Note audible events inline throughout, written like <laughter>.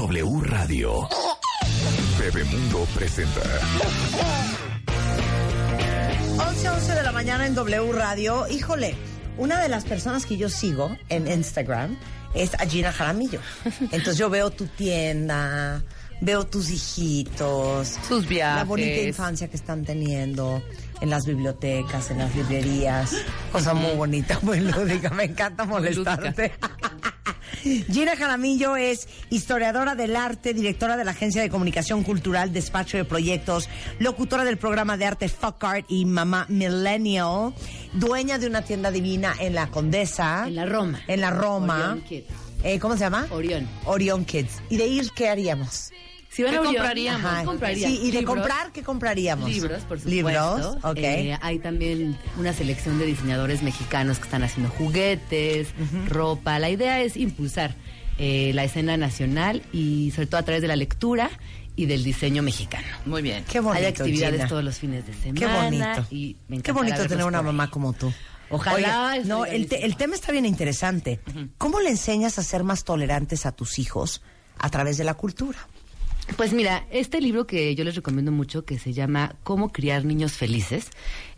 W Radio. Bebemundo presenta. 11, 11 de la mañana en W Radio. Híjole, una de las personas que yo sigo en Instagram es a Gina Jaramillo. <laughs> Entonces yo veo tu tienda, veo tus hijitos, Sus viajes. la bonita infancia que están teniendo en las bibliotecas, en las librerías. Cosa muy bonita, <laughs> muy lúdica. Me encanta molestarte. Gina Jaramillo es historiadora del arte, directora de la Agencia de Comunicación Cultural, despacho de proyectos, locutora del programa de arte Fuck Art y Mamá Millennial, dueña de una tienda divina en la Condesa. En la Roma. En la Roma. Orión Kids. Eh, ¿Cómo se llama? Orión. Orion Kids. ¿Y de ir qué haríamos? Si van ¿Qué a Orión, compraríamos? ajá, Sí, y de libros, comprar, ¿qué compraríamos? Libros, por supuesto. Libros, ok. Eh, hay también una selección de diseñadores mexicanos que están haciendo juguetes, ropa. La idea es impulsar eh, la escena nacional y sobre todo a través de la lectura y del diseño mexicano. Muy bien. Qué bonito, hay actividades Gina. todos los fines de semana. Qué bonito. Y me Qué bonito tener una mamá ahí. como tú. Ojalá Oye, no, el, te- el tema está bien interesante. ¿Cómo le enseñas a ser más tolerantes a tus hijos a través de la cultura? Pues mira, este libro que yo les recomiendo mucho, que se llama Cómo criar niños felices,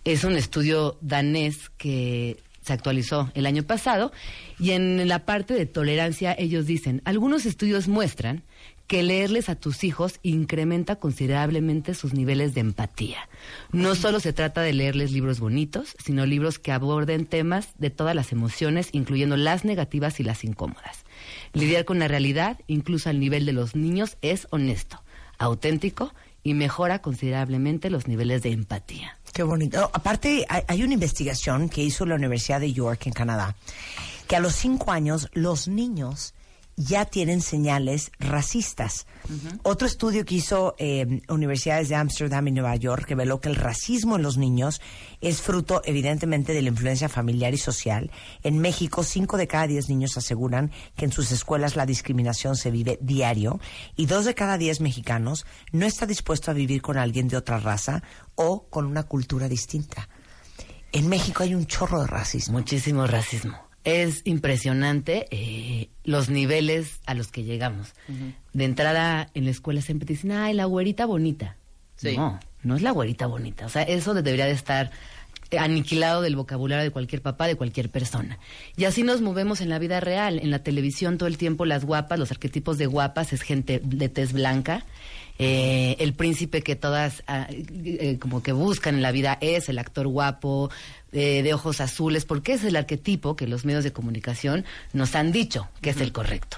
es un estudio danés que se actualizó el año pasado y en la parte de tolerancia ellos dicen, algunos estudios muestran que leerles a tus hijos incrementa considerablemente sus niveles de empatía. No solo se trata de leerles libros bonitos, sino libros que aborden temas de todas las emociones, incluyendo las negativas y las incómodas. Lidiar con la realidad, incluso al nivel de los niños, es honesto, auténtico y mejora considerablemente los niveles de empatía. Qué bonito. No, aparte, hay, hay una investigación que hizo la Universidad de York en Canadá, que a los cinco años los niños ya tienen señales racistas. Otro estudio que hizo eh, universidades de Ámsterdam y Nueva York reveló que el racismo en los niños es fruto, evidentemente, de la influencia familiar y social. En México, cinco de cada diez niños aseguran que en sus escuelas la discriminación se vive diario y dos de cada diez mexicanos no está dispuesto a vivir con alguien de otra raza o con una cultura distinta. En México hay un chorro de racismo. Muchísimo racismo. Es impresionante eh, los niveles a los que llegamos. De entrada en la escuela siempre te dicen, ay, la güerita bonita. Sí. No, no es la güerita bonita. O sea, eso debería de estar eh, aniquilado del vocabulario de cualquier papá, de cualquier persona. Y así nos movemos en la vida real. En la televisión todo el tiempo las guapas, los arquetipos de guapas es gente de tez blanca. Eh, el príncipe que todas ah, eh, como que buscan en la vida es el actor guapo, eh, de ojos azules, porque es el arquetipo que los medios de comunicación nos han dicho que es el correcto.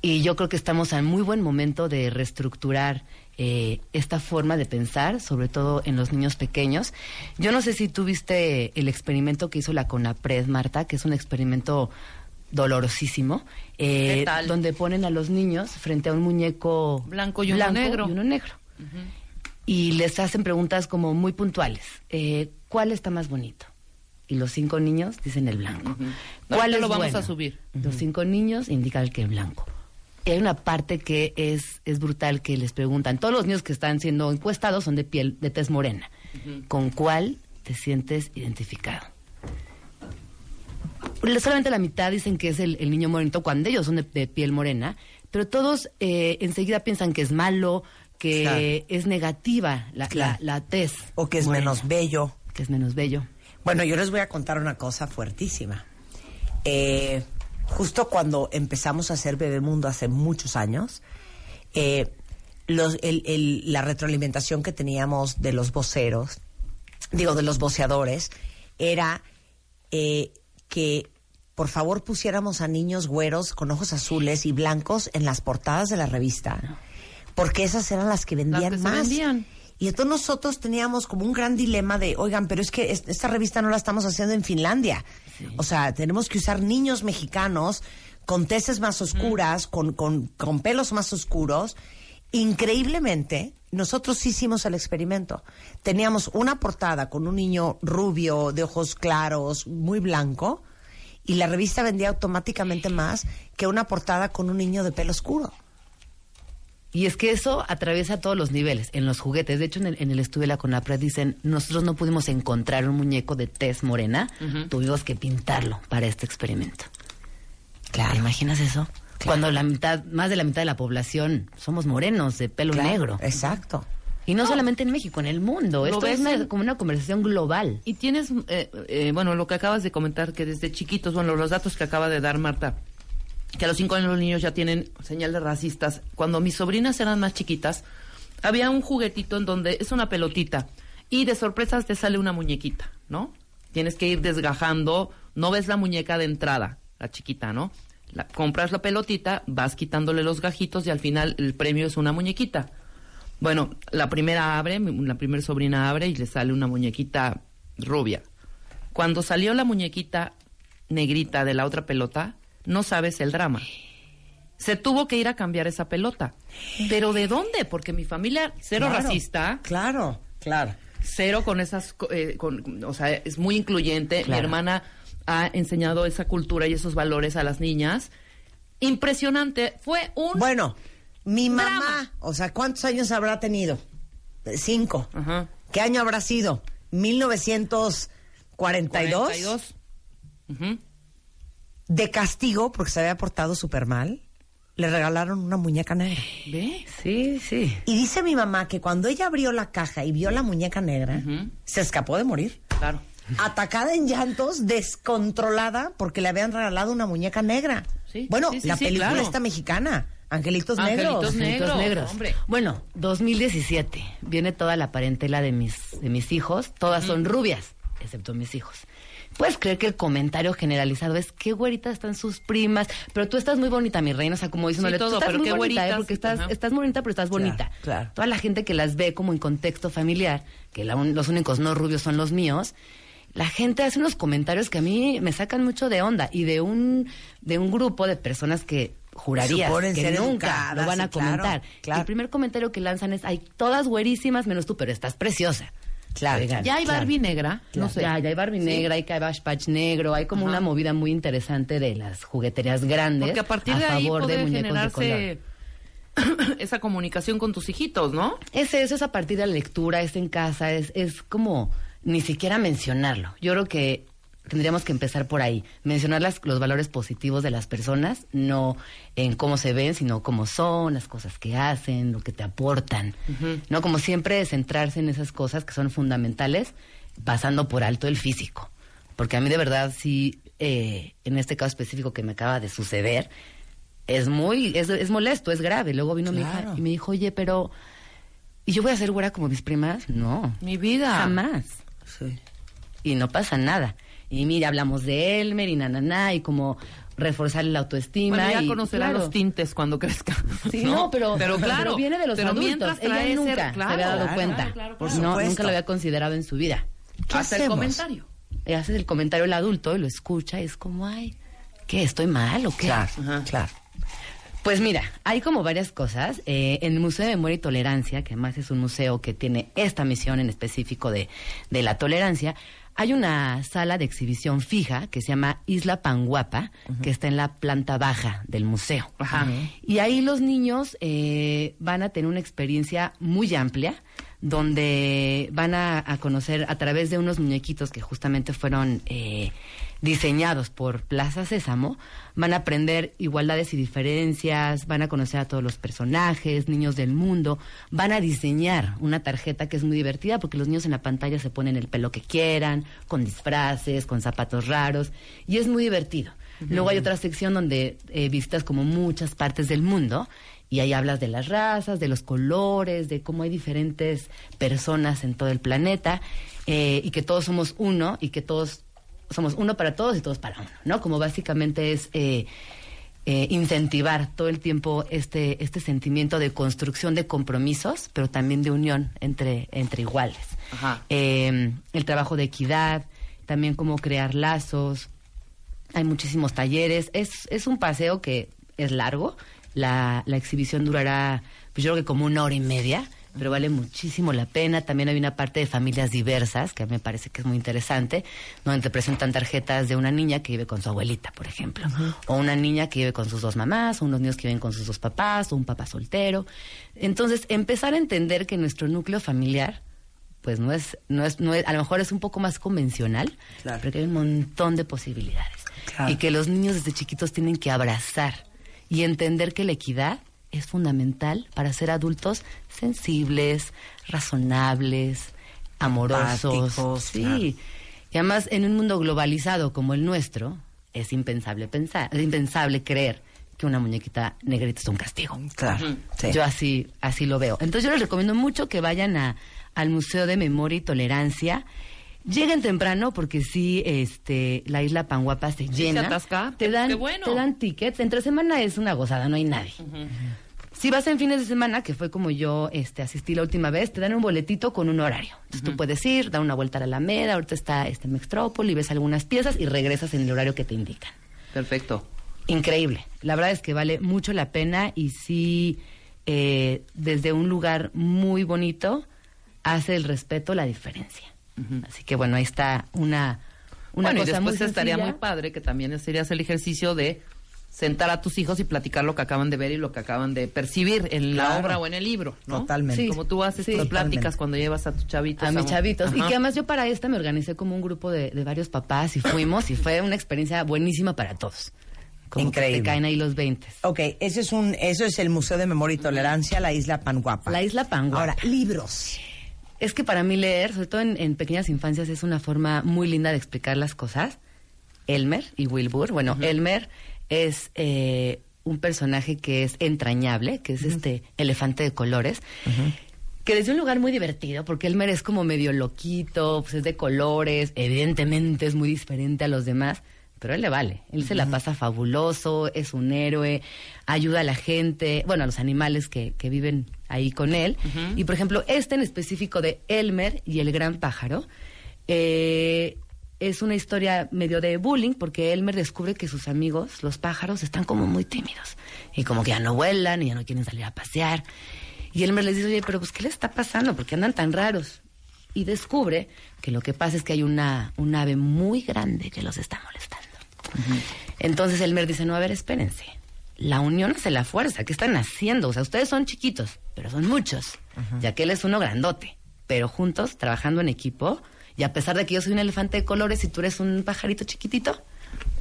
Y yo creo que estamos en muy buen momento de reestructurar eh, esta forma de pensar, sobre todo en los niños pequeños. Yo no sé si tú viste el experimento que hizo la CONAPRED, Marta, que es un experimento dolorosísimo, eh, donde ponen a los niños frente a un muñeco Blanco y uno negro. y uno negro. Y les hacen preguntas como muy puntuales. Eh, ¿Cuál está más bonito? Y los cinco niños dicen el blanco. ¿Cuál es lo vamos bueno? a subir. Los cinco niños indican que el blanco. Y hay una parte que es, es brutal que les preguntan. Todos los niños que están siendo encuestados son de piel, de tez morena. ¿Con cuál te sientes identificado? Solamente la mitad dicen que es el, el niño morenito cuando ellos son de, de piel morena, pero todos eh, enseguida piensan que es malo, que Claro. es negativa la, Claro. la, la tez. O que es morena, menos bello. Que es menos bello. Bueno, yo les voy a contar una cosa fuertísima. Eh, justo cuando empezamos a hacer Bebemundo hace muchos años, eh, los- el- el- la retroalimentación que teníamos de los voceros, digo, de los voceadores, era eh, que por favor pusiéramos a niños güeros con ojos azules y blancos en las portadas de la revista, porque esas eran las que vendían que más. vendían. Y entonces nosotros teníamos como un gran dilema de, oigan, pero es que es- esta revista no la estamos haciendo en Finlandia. O sea, tenemos que usar niños mexicanos con teces más oscuras, con, con, con pelos más oscuros. Increíblemente, nosotros hicimos el experimento. Teníamos una portada con un niño rubio, de ojos claros, muy blanco, y la revista vendía automáticamente más que una portada con un niño de pelo oscuro. Y es que eso atraviesa todos los niveles, en los juguetes. De hecho, en el, en el estudio de la CONAPRED dicen, nosotros no pudimos encontrar un muñeco de tez morena, tuvimos que pintarlo para este experimento. Claro. ¿Te imaginas eso? Cuando la mitad, más de la mitad de la población somos morenos, de pelo Claro, negro. Exacto. Y no, solamente en México, en el mundo. Esto es ves una- en- como una conversación global. Y tienes, eh, eh, bueno, lo que acabas de comentar, que desde chiquitos, bueno, los datos que acaba de dar Marta, que a los cinco años los niños ya tienen señales racistas. Cuando mis sobrinas eran más chiquitas, había un juguetito en donde es una pelotita y de sorpresas te sale una muñequita, ¿no? Tienes que ir desgajando, no ves la muñeca de entrada, la chiquita, ¿no? La, compras la pelotita, vas quitándole los gajitos y al final el premio es una muñequita. Bueno, la primera abre, la primera sobrina abre y le sale una muñequita rubia. Cuando salió la muñequita negrita de la otra pelota, no sabes el drama. Se tuvo que ir a cambiar esa pelota. ¿Pero de dónde? Porque mi familia, cero Claro, racista, Claro, claro. cero con esas, eh, con, o sea, es muy incluyente. Mi hermana ha enseñado esa cultura y esos valores a las niñas. Impresionante. Fue un... Bueno, mi mamá, Drama. o sea, ¿cuántos años habrá tenido? Cinco. Ajá. ¿Qué año habrá sido? 1942. 42. Ujú. De castigo, porque se había portado súper mal, le regalaron una muñeca negra. ¿Ve? Sí, sí. Y dice mi mamá que cuando ella abrió la caja y vio la muñeca negra, se escapó de morir. Claro. Atacada en llantos, descontrolada, porque le habían regalado una muñeca negra. Sí, bueno, sí, sí, la sí, película claro. está mexicana, Angelitos, Angelitos Negros. Negros. Angelitos negros. hombre. Bueno, 2017. Viene toda la parentela de mis, de mis hijos. Todas son rubias, excepto mis hijos. Puedes creer que el comentario generalizado es qué güeritas están sus primas, pero tú estás muy bonita, mi reina, o sea, como diciéndole, Sí, todo, tú estás pero muy qué bonita, ¿eh? porque estás, ajá. estás bonita, pero estás Claro, bonita. claro. Toda la gente que las ve como en contexto familiar, que la un- los únicos no rubios son los míos, la gente hace unos comentarios que a mí me sacan mucho de onda y de un de un grupo de personas que jurarías Suponen que nunca lo van a sí, comentar. claro. El primer comentario que lanzan es, hay todas güerísimas menos tú, pero estás preciosa. Claro. Oigan, Ya hay claro. Barbie negra. No sé. Ya, ya hay Barbie negra, hay Cabbage Patch negro, hay como Ajá. una movida muy interesante de las jugueterías grandes Porque a partir de ahí favor de puede muñecos de color. <coughs> esa comunicación con tus hijitos, ¿no? Es eso, es a partir de la lectura, es en casa, es, es como ni siquiera mencionarlo. Yo creo que tendríamos que empezar por ahí, mencionar las- los valores positivos de las personas, no en cómo se ven, sino cómo son, las cosas que hacen, lo que te aportan. No como siempre centrarse en esas cosas que son fundamentales, pasando por alto el físico. Porque a mí de verdad sí, eh, en este caso específico que me acaba de suceder, es muy, es, es molesto, es grave. Luego vino mi hija y me dijo, oye, pero ¿Y yo voy a ser güera como mis primas? No. Mi vida. Jamás. Sí. Y no pasa nada. Y mira, hablamos de Elmer y nananá y como reforzar la autoestima. Bueno, ya y, conocerá claro. los tintes cuando crezca. <laughs> Sí, no, pero, pero claro. pero viene de los pero adultos. Ella nunca ser- se había dado claro, cuenta. claro, claro, Por claro. no, supuesto. nunca lo había considerado en su vida. ¿Qué Hasta el comentario. Y haces el comentario el adulto y lo escucha y es como, ay, ¿qué? ¿Estoy mal o qué? Claro, Ajá. claro. Pues mira, hay como varias cosas. Eh, en el Museo de Memoria y Tolerancia, que además es un museo que tiene esta misión en específico de, de la tolerancia, hay una sala de exhibición fija que se llama Isla Panguapa, que está en la planta baja del museo. Ajá. Y ahí los niños eh, van a tener una experiencia muy amplia donde van a, conocer a través de unos muñequitos que justamente fueron eh, diseñados por Plaza Sésamo, van a aprender igualdades y diferencias, van a conocer a todos los personajes, niños del mundo, van a diseñar una tarjeta que es muy divertida porque los niños en la pantalla se ponen el pelo que quieran, con disfraces, con zapatos raros, y es muy divertido. Luego hay otra sección donde eh, visitas como muchas partes del mundo y ahí hablas de las razas, de los colores, de cómo hay diferentes personas en todo el planeta eh, y que todos somos uno y que todos somos uno para todos y todos para uno, ¿no? Como básicamente es eh, eh, incentivar todo el tiempo este, este sentimiento de construcción de compromisos, pero también de unión entre, entre iguales. Ajá. Eh, el trabajo de equidad, también cómo crear lazos, hay muchísimos talleres. Es, es un paseo que es largo. La, la exhibición durará, pues yo creo que como una hora y media, pero vale muchísimo la pena. También hay una parte de familias diversas, que a mí me parece que es muy interesante, donde te presentan tarjetas de una niña que vive con su abuelita, por ejemplo, o una niña que vive con sus dos mamás, o unos niños que viven con sus dos papás, o un papá soltero. Entonces, empezar a entender que nuestro núcleo familiar pues no es, no es, no es, a lo mejor es un poco más convencional, Claro. pero que hay un montón de posibilidades. Claro. Y que los niños desde chiquitos tienen que abrazar y entender que la equidad es fundamental para ser adultos sensibles, razonables, amorosos. Sí. claro. Y además, en un mundo globalizado como el nuestro, es impensable pensar, es impensable creer que una muñequita negrita es un castigo. Claro. sí. Yo así, así lo veo. Entonces yo les recomiendo mucho que vayan a, al Museo de Memoria y Tolerancia. Lleguen temprano porque sí, este, la isla Panguapa se llena. atasca? Te dan, bueno. te dan tickets. Entre semana es una gozada, no hay nadie. Si vas en fines de semana, que fue como yo este, asistí la última vez, te dan un boletito con un horario. Entonces tú puedes ir, dar una vuelta a la Alameda, ahorita está este Mextrópoli, ves algunas piezas y regresas en el horario que te indican. Perfecto. Increíble. La verdad es que vale mucho la pena y sí, eh, desde un lugar muy bonito, hace el respeto la diferencia. Así que bueno, ahí está una, una bueno, y cosa muy después estaría sencilla. muy padre que también serías el ejercicio de sentar a tus hijos y platicar lo que acaban de ver y lo que acaban de percibir en la obra o en el libro, ¿no? Totalmente. Sí. Como tú haces Sí. tus Totalmente. pláticas cuando llevas a tus chavitos. a mis chavitos. Y que además yo para esta me organicé como un grupo de, de varios papás y fuimos y fue una experiencia buenísima para todos. Como que Increíble. te caen ahí los 20. Ok, ese es un, eso es el Museo de Memoria y Tolerancia, la isla Panguapa. La isla Panguapa. Ahora, libros. Es que para mí leer, sobre todo en, en pequeñas infancias, es una forma muy linda de explicar las cosas. Elmer y Wilbur. Bueno, Elmer es eh, un personaje que es entrañable, que es este elefante de colores. Que desde un lugar muy divertido, porque Elmer es como medio loquito, pues es de colores, evidentemente es muy diferente a los demás, pero a él le vale. Él se la pasa fabuloso, es un héroe, ayuda a la gente, bueno, a los animales que, que viven ahí con él. Y por ejemplo, este en específico de Elmer y el gran pájaro, eh, es una historia medio de bullying, porque Elmer descubre que sus amigos, los pájaros, están como muy tímidos. Y como que ya no vuelan y ya no quieren salir a pasear. Y Elmer les dice, oye, pero pues, ¿qué les está pasando? ¿Por qué andan tan raros? Y descubre que lo que pasa es que hay una, un ave muy grande que los está molestando. Entonces Elmer dice, no, a ver, espérense. La unión hace la fuerza. ¿Qué están haciendo? O sea, ustedes son chiquitos, pero son muchos. Ya que él es uno grandote. Pero juntos, trabajando en equipo, y a pesar de que yo soy un elefante de colores y tú eres un pajarito chiquitito,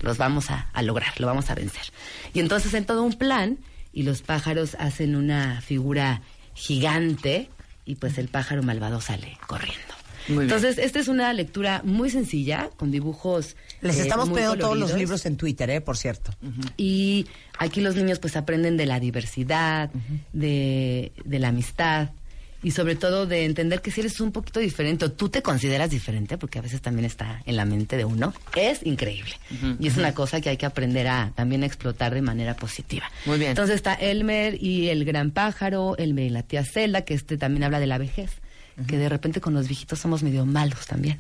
los vamos a, a lograr, lo vamos a vencer. Y entonces en todo un plan, y los pájaros hacen una figura gigante, y pues el pájaro malvado sale corriendo. Muy bien. Entonces, esta es una lectura muy sencilla, con dibujos. Les eh, estamos poniendo todos los libros en Twitter, ¿eh? Por cierto. Y aquí los niños pues aprenden de la diversidad, de, de la amistad y sobre todo de entender que si eres un poquito diferente o tú te consideras diferente, porque a veces también está en la mente de uno, es increíble. Y es una cosa que hay que aprender a también a explotar de manera positiva. Muy bien. Entonces está Elmer y el gran pájaro, Elmer y la tía Zelda, que este también habla de la vejez. Que de repente con los viejitos somos medio malos también.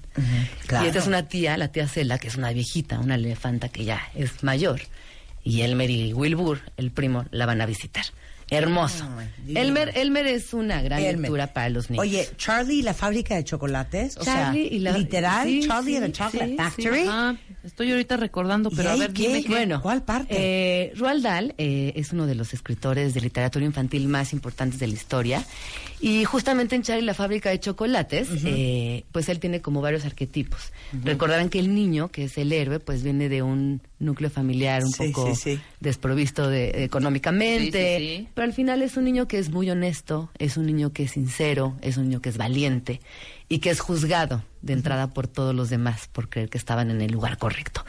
claro. Y esta es una tía, la tía Zelda, que es una viejita, una elefanta que ya es mayor. Y Elmer y Wilbur, el primo, la van a visitar. Hermoso. Elmer, Elmer es una gran Elmer. lectura para los niños. Oye, Charlie y la fábrica de chocolates, o Charlie sea, y la- literal, sí, Charlie sí, and the Chocolate sí, Factory. Estoy ahorita recordando, pero ¿Y a ver, qué? dime qué. Bueno, ¿cuál parte? Eh, Roald Dahl eh, es uno de los escritores de literatura infantil más importantes de la historia. Y justamente en Charlie la fábrica de chocolates, eh, pues él tiene como varios arquetipos. Recordarán que el niño, que es el héroe, pues viene de un núcleo familiar un Sí, poco sí, sí. desprovisto de, económicamente. Pero al final es un niño que es muy honesto, es un niño que es sincero, es un niño que es valiente y que es juzgado de entrada por todos los demás por creer que estaban en el lugar correcto.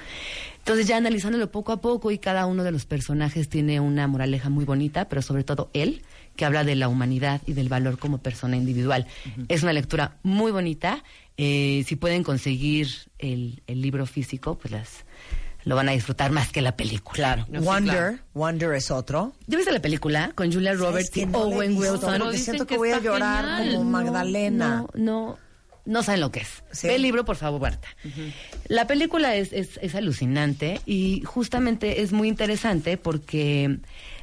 Entonces ya analizándolo poco a poco y cada uno de los personajes tiene una moraleja muy bonita, pero sobre todo él, que habla de la humanidad y del valor como persona individual. Es una lectura muy bonita. Eh, si pueden conseguir el, el libro físico, pues las, lo van a disfrutar más que la película. Claro. No, sí, Wonder, claro. Wonder es otro. ¿Ya viste la película con Julia Roberts que y no Owen Wilson? dicen siento que, que voy a llorar genial. como Magdalena. No, no, no saben lo que es. Sí. Ve el libro, por favor, Marta. La película es, es, es alucinante y justamente es muy interesante porque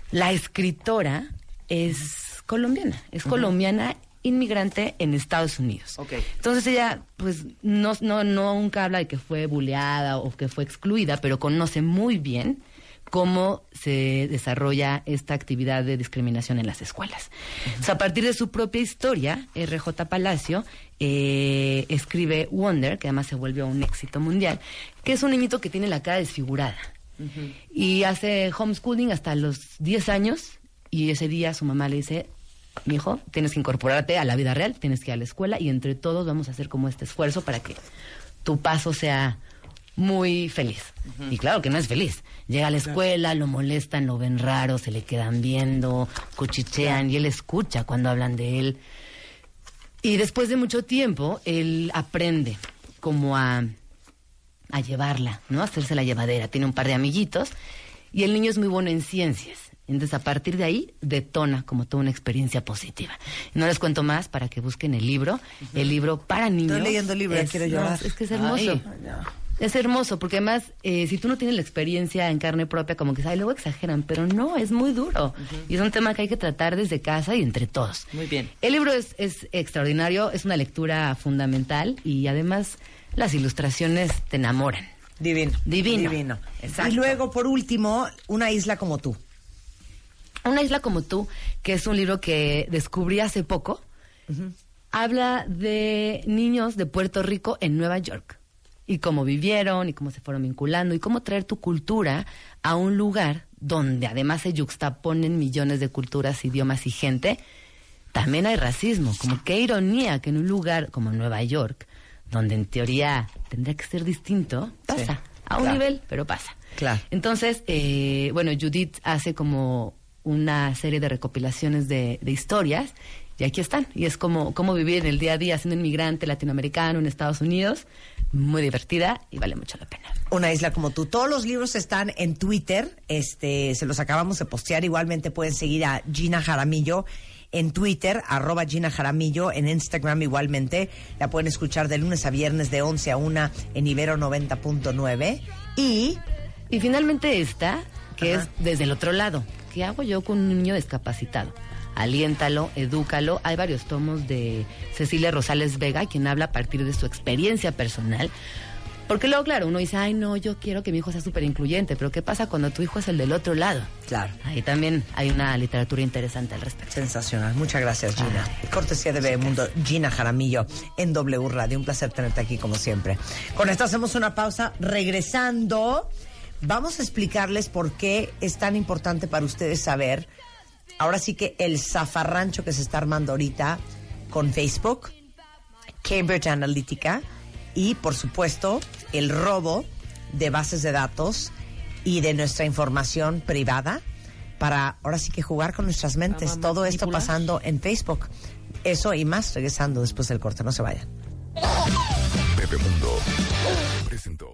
la escritora es colombiana, es colombiana inmigrante en Estados Unidos. Ok. Entonces ella, pues, no, no, no nunca habla de que fue buleada o que fue excluida, pero conoce muy bien cómo se desarrolla esta actividad de discriminación en las escuelas. A partir de su propia historia, RJ Palacio eh, escribe Wonder, que además se vuelve un éxito mundial, que es un niñito que tiene la cara desfigurada. Y hace homeschooling hasta los 10 años y ese día su mamá le dice, mi hijo, tienes que incorporarte a la vida real, tienes que ir a la escuela y entre todos vamos a hacer como este esfuerzo para que tu paso sea muy feliz. Y claro que no es feliz. Llega a la escuela, lo molestan, lo ven raro, se le quedan viendo, cuchichean y él escucha cuando hablan de él. Y después de mucho tiempo, él aprende como a, a llevarla, ¿no? A hacerse la llevadera. Tiene un par de amiguitos y el niño es muy bueno en ciencias. Entonces, a partir de ahí, detona como toda una experiencia positiva. No les cuento más para que busquen el libro. El libro para niños. Estoy leyendo el libro, es, quiero llorar. no, es que es hermoso. Ay, Es hermoso, porque además, eh, si tú no tienes la experiencia en carne propia, como que, ay, luego exageran, pero no, es muy duro. Y es un tema que hay que tratar desde casa y entre todos. Muy bien. El libro es, es extraordinario, es una lectura fundamental y además las ilustraciones te enamoran. Divino. Divino. Divino. Exacto. Y luego, por último, Una isla como tú. Una isla como tú, que es un libro que descubrí hace poco, habla de niños de Puerto Rico en Nueva York y cómo vivieron y cómo se fueron vinculando y cómo traer tu cultura a un lugar donde además se yuxtaponen millones de culturas, idiomas y gente. También hay racismo, como qué ironía que en un lugar como Nueva York, donde en teoría tendría que ser distinto, pasa. a un claro. nivel, pero pasa. Claro. Entonces, eh, bueno, Judith hace como una serie de recopilaciones de, de historias y aquí están. Y es como, como vivir en el día a día siendo inmigrante latinoamericano en Estados Unidos. Muy divertida y vale mucho la pena. Una isla como tú. Todos los libros están en Twitter. Este, se los acabamos de postear. Igualmente pueden seguir a Gina Jaramillo en Twitter, arroba Gina Jaramillo, en Instagram igualmente. La pueden escuchar de lunes a viernes de 11 a 1 en Ibero 90.9. Y Y finalmente esta, que Ajá. es desde el otro lado. ¿Qué hago yo con un niño discapacitado? Aliéntalo, edúcalo. Hay varios tomos de Cecilia Rosales Vega, quien habla a partir de su experiencia personal. Porque luego, claro, uno dice, ay, no, yo quiero que mi hijo sea súper incluyente, pero ¿qué pasa cuando tu hijo es el del otro lado? Claro. Ahí también hay una literatura interesante al respecto. Sensacional. Muchas gracias, Gina. Cortesía de Bebemundo, Gina Jaramillo en W Radio. Un placer tenerte aquí como siempre. Con esto hacemos una pausa. Regresando, vamos a explicarles por qué es tan importante para ustedes saber, ahora sí que el zafarrancho que se está armando ahorita con Facebook, Cambridge Analytica y, por supuesto, el robo de bases de datos y de nuestra información privada para ahora sí que jugar con nuestras mentes. Todo esto pasando en Facebook. Eso y más regresando después del corte. No se vayan. Bebemundo presentó.